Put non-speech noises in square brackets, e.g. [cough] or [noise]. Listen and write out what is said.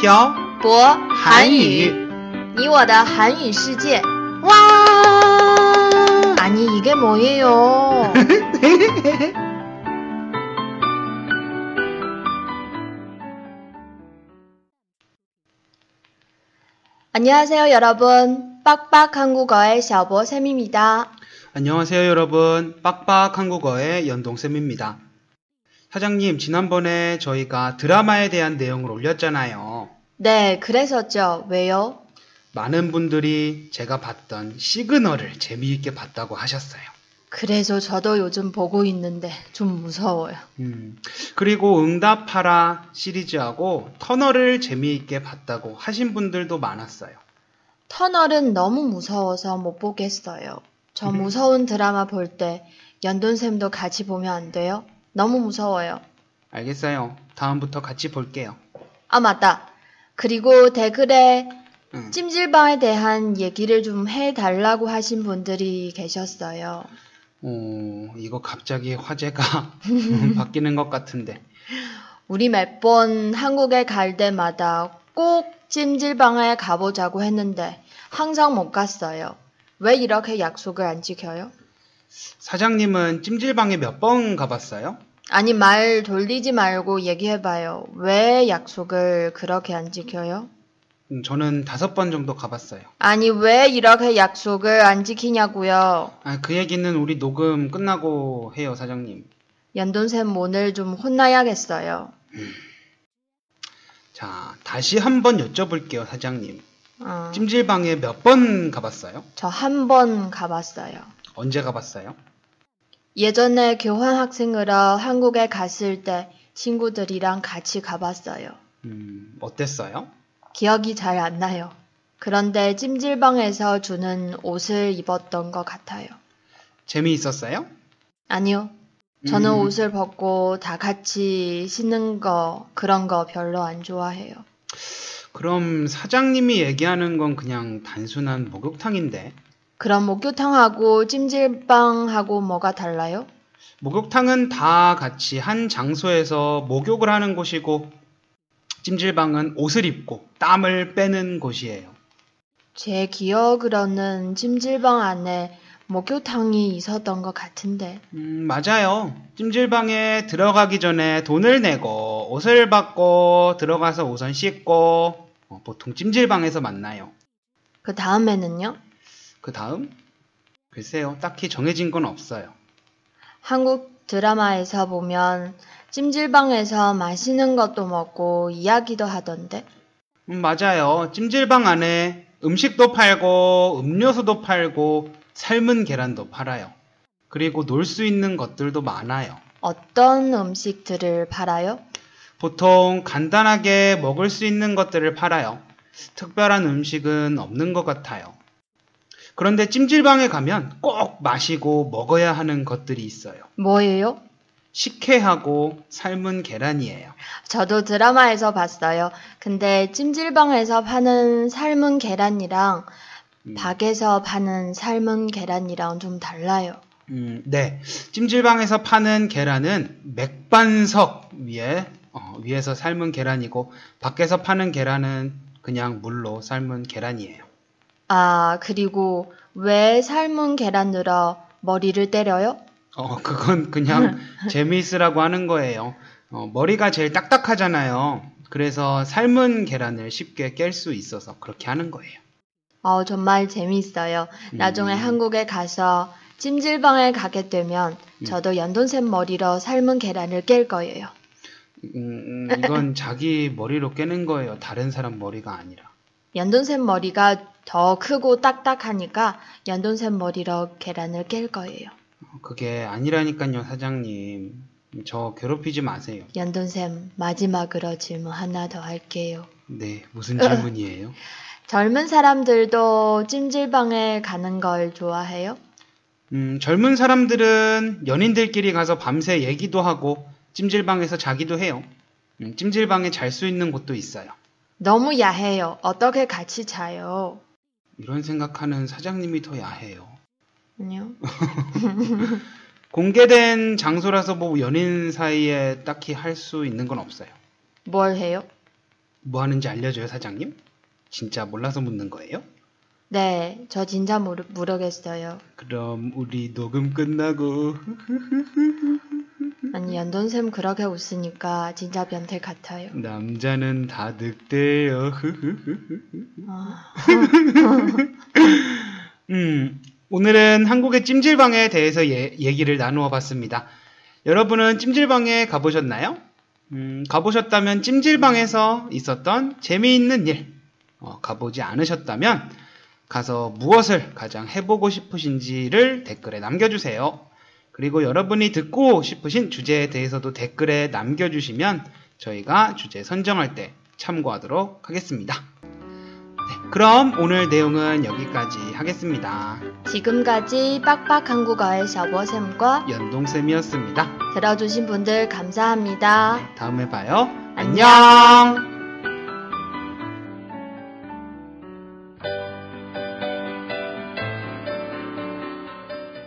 漂博韩语，你我的韩语世界。 와! 아니 이게 뭐예요? [laughs] 안녕하세요 여러분. 빡빡 한국어의 샤보쌤입니다. 안녕하세요, 여러분. 빡빡 한국어의 연동쌤입니다. 사장님, 지난번에 저희가 드라마에 대한 내용을 올렸잖아요. 네, 그랬었죠. 왜요? 많은 분들이 제가 봤던 시그널을 재미있게 봤다고 하셨어요. 그래서 저도 요즘 보고 있는데 좀 무서워요. 음, 그리고 응답하라 시리즈하고 터널을 재미있게 봤다고 하신 분들도 많았어요. 터널은 너무 무서워서 못 보겠어요. 저 음. 무서운 드라마 볼 때 연돈쌤도 같이 보면 안 돼요? 너무 무서워요. 알겠어요. 다음부터 같이 볼게요. 아, 맞다. 그리고 댓글에 음, 찜질방에 대한 얘기를 좀 해달라고 하신 분들이 계셨어요. 어, 이거 갑자기 화제가 [laughs] 바뀌는 것 같은데. 우리 몇 번 한국에 갈 때마다 꼭 찜질방에 가보자고 했는데 항상 못 갔어요. 왜 이렇게 약속을 안 지켜요? 사장님은 찜질방에 몇 번 가봤어요? 아니, 말 돌리지 말고 얘기해봐요. 왜 약속을 그렇게 안 지켜요? 음, 저는 다섯 번 정도 가봤어요. 아니, 왜 이렇게 약속을 안 지키냐고요? 아, 그 얘기는 우리 녹음 끝나고 해요, 사장님. 연돈샘 오늘 좀 혼나야겠어요. 자, 다시 한번 여쭤볼게요, 사장님. 어, 찜질방에 몇 번 가봤어요? 저 한 번 가봤어요. 언제 가봤어요? 예전에 교환 학생으로 한국에 갔을 때 친구들이랑 같이 가봤어요. 음, 어땠어요? 기억이 잘 안 나요. 그런데 찜질방에서 주는 옷을 입었던 것 같아요. 재미있었어요? 아니요. 저는 음, 옷을 벗고 다 같이 씻는 거, 그런 거 별로 안 좋아해요. 그럼 사장님이 얘기하는 건 그냥 단순한 목욕탕인데. 그럼 목욕탕하고 찜질방하고 뭐가 달라요? 목욕탕은 다 같이 한 장소에서 목욕을 하는 곳이고, 찜질방은 옷을 입고 땀을 빼는 곳이에요. 제 기억으로는 찜질방 안에 목욕탕이 있었던 것 같은데. 음, 맞아요. 찜질방에 들어가기 전에 돈을 내고 옷을 받고 들어가서 우선 씻고 어, 보통 찜질방에서 만나요. 그 다음에는요? 그 다음? 글쎄요. 딱히 정해진 건 없어요. 한국 드라마에서 보면 찜질방에서 맛있는 것도 먹고 이야기도 하던데. 음, 맞아요. 찜질방 안에 음식도 팔고 음료수도 팔고 삶은 계란도 팔아요. 그리고 놀 수 있는 것들도 많아요. 어떤 음식들을 팔아요? 보통 간단하게 먹을 수 있는 것들을 팔아요. 특별한 음식은 없는 것 같아요. 그런데 찜질방에 가면 꼭 마시고 먹어야 하는 것들이 있어요. 뭐예요? 식혜하고 삶은 계란이에요. 저도 드라마에서 봤어요. 근데 찜질방에서 파는 삶은 계란이랑 음, 밖에서 파는 삶은 계란이랑 좀 달라요. 음, 네. 찜질방에서 파는 계란은 맥반석 위에, 어, 위에서 삶은 계란이고, 밖에서 파는 계란은 그냥 물로 삶은 계란이에요. 아, 그리고 왜 삶은 계란 으로 머리를 때려요? 어, 그건 그냥 [laughs] 재미있으라고 하는 거예요. 어, 머리가 제일 딱딱하잖아요. 그래서 삶은 계란을 쉽게 깰 수 있어서 그렇게 하는 거예요. 어, 정말 재미있어요. 나중에 음. 한국에 가서 찜질방에 가게 되면 음. 저도 연돈샘 머리로 삶은 계란을 깰 거예요. 음, 음, 이건 자기 머리로 깨는 거예요. 다른 사람 머리가 아니라. 연돈샘 머리가 더 크고 딱딱하니까 연돈샘 머리로 계란을 깰 거예요. 어, 그게 아니라니까요, 사장님. 저 괴롭히지 마세요. 연돈샘 마지막으로 질문 하나 더 할게요. 네, 무슨 질문이에요? [laughs] 젊은 사람들도 찜질방에 가는 걸 좋아해요? 음, 젊은 사람들은 연인들끼리 가서 밤새 얘기도 하고 찜질방에서 자기도 해요. 음, 찜질방에 잘 수 있는 곳도 있어요. 너무 야해요. 어떻게 같이 자요? 이런 생각하는 사장님이 더 야해요. 아니요. [laughs] 공개된 장소라서 뭐 연인 사이에 딱히 할 수 있는 건 없어요. 뭘 해요? 뭐 하는지 알려줘요, 사장님? 진짜 몰라서 묻는 거예요? 네, 저 진짜 모르, 모르겠어요. 그럼 우리 녹음 끝나고 [laughs] 아니, 연돈쌤 그렇게 웃으니까 진짜 변태 같아요. 남자는 다 늑대예요. 아, [laughs] 음, 오늘은 한국의 찜질방에 대해서 예- 얘기를 나누어 봤습니다. 여러분은 찜질방에 가보셨나요? 음, 가보셨다면 찜질방에서 있었던 재미있는 일, 어, 가보지 않으셨다면 가서 무엇을 가장 해보고 싶으신지를 댓글에 남겨주세요. 그리고 여러분이 듣고 싶으신 주제에 대해서도 댓글에 남겨주시면 저희가 주제 선정할 때 참고하도록 하겠습니다. 네, 그럼 오늘 내용은 여기까지 하겠습니다. 지금까지 빡빡 한국어의 샤버쌤과 연동쌤이었습니다. 들어주신 분들 감사합니다. 다음에 봐요. 안녕.